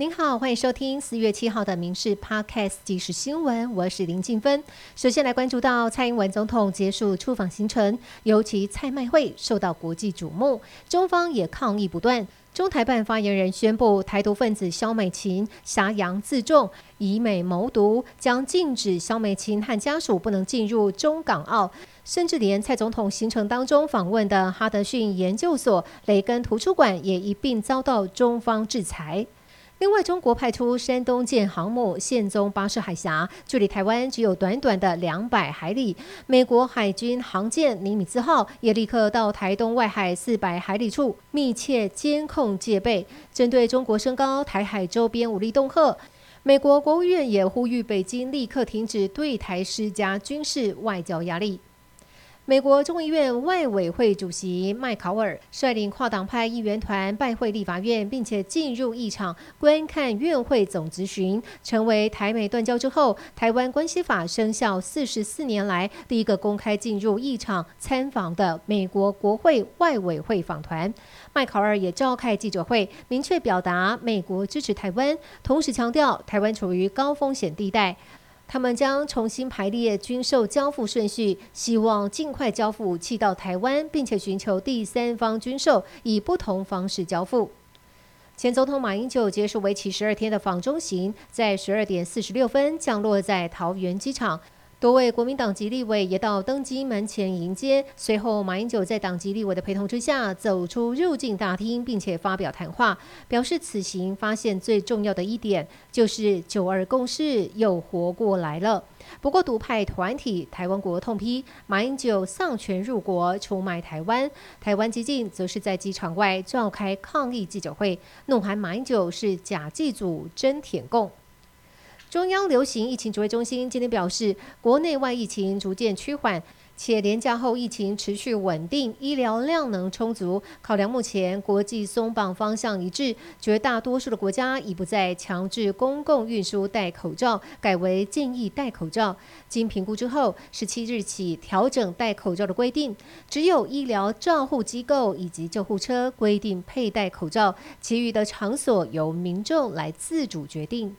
您好，欢迎收听四月七号的《民事 Podcast》即时新闻，我是林静芬。首先来关注到蔡英文总统结束出访行程，尤其蔡麦会受到国际瞩目，中方也抗议不断。中台办发言人宣布，台独分子肖美琴挟洋自重，以美谋独，将禁止肖美琴和家属不能进入中港澳，甚至连蔡总统行程当中访问的哈德逊研究所、雷根图书馆也一并遭到中方制裁。另外，中国派出山东舰航母现踪巴士海峡，距离台湾只有短短的两百海里。美国海军航舰尼米兹号也立刻到台东外海四百海里处密切监控戒备，针对中国升高台海周边武力恫吓。美国国务院也呼吁北京立刻停止对台施加军事外交压力。美国众议院外委会主席麦考尔率领跨党派议员团拜会立法院，并且进入议场观看院会总咨询，成为台美断交之后台湾关系法生效四十四年来第一个公开进入议场参访的美国国会外委会访团。麦考尔也召开记者会，明确表达美国支持台湾，同时强调台湾处于高风险地带。他们将重新排列军售交付顺序，希望尽快交付武器到台湾，并且寻求第三方军售，以不同方式交付。前总统马英九结束为期十二天的访中行，在十二点四十六分降落在桃园机场。多位国民党籍立委也到登机门前迎接。随后，马英九在党籍立委的陪同之下走出入境大厅，并且发表谈话，表示此行发现最重要的一点就是九二共识又活过来了。不过，独派团体台湾国痛批马英九丧权入国，出卖台湾。台湾激进则是在机场外召开抗议记者会，怒喊马英九是假祭祖、真舔共。中央流行疫情指挥中心今天表示，国内外疫情逐渐趋缓，且连假后疫情持续稳定，医疗量能充足。考量目前国际松绑方向一致，绝大多数的国家已不再强制公共运输戴口罩，改为建议戴口罩。经评估之后，十七日起调整戴口罩的规定，只有医疗照护机构以及救护车规定佩戴口罩，其余的场所由民众来自主决定。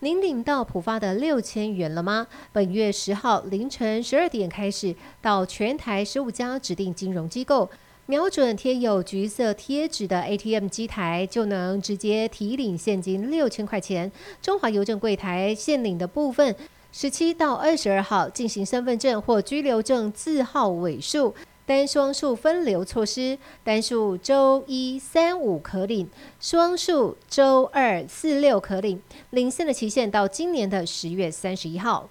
您领到普发的六千元了吗？本月十号凌晨十二点开始，到全台十五家指定金融机构，瞄准贴有橘色贴纸的 ATM 机台，就能直接提领现金六千块钱。中华邮政柜台现领的部分，十七到二十二号进行身份证或居留证字号尾数。单双数分流措施，单数周一、三、五可领，双数周二、四、六可领。领现的期限到今年的十月三十一号。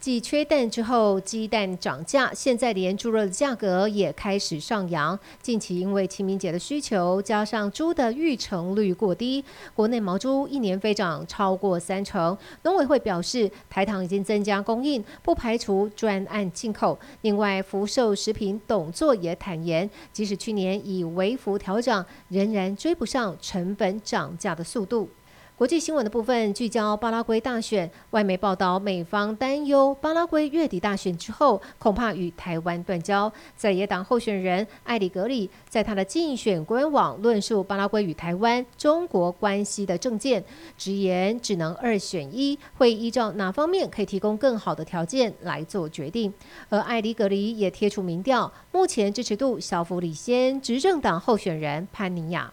继缺蛋之后，鸡蛋涨价，现在连猪肉的价格也开始上扬。近期因为清明节的需求，加上猪的育成率过低，国内毛猪一年飞涨超过三成。农委会表示，台糖已经增加供应，不排除专案进口。另外，福寿食品董座也坦言，即使去年以微幅调涨，仍然追不上成本涨价的速度。国际新闻的部分聚焦巴拉圭大选，外媒报道美方担忧巴拉圭月底大选之后恐怕与台湾断交。在野党候选人艾里格里在他的竞选官网论述巴拉圭与台湾、中国关系的政见，直言只能二选一，会依照哪方面可以提供更好的条件来做决定。而艾里格里也贴出民调，目前支持度小幅领先执政党候选人潘尼亚。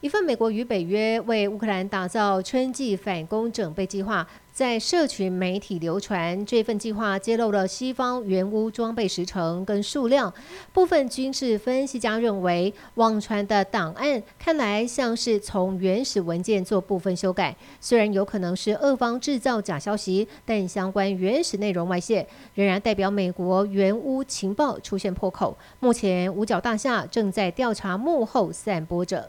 一份美国与北约为乌克兰打造春季反攻准备计划在社群媒体流传。这份计划揭露了西方援乌装备时程跟数量。部分军事分析家认为，网传的档案看来像是从原始文件做部分修改。虽然有可能是俄方制造假消息，但相关原始内容外泄，仍然代表美国援乌情报出现破口。目前五角大厦正在调查幕后散播者。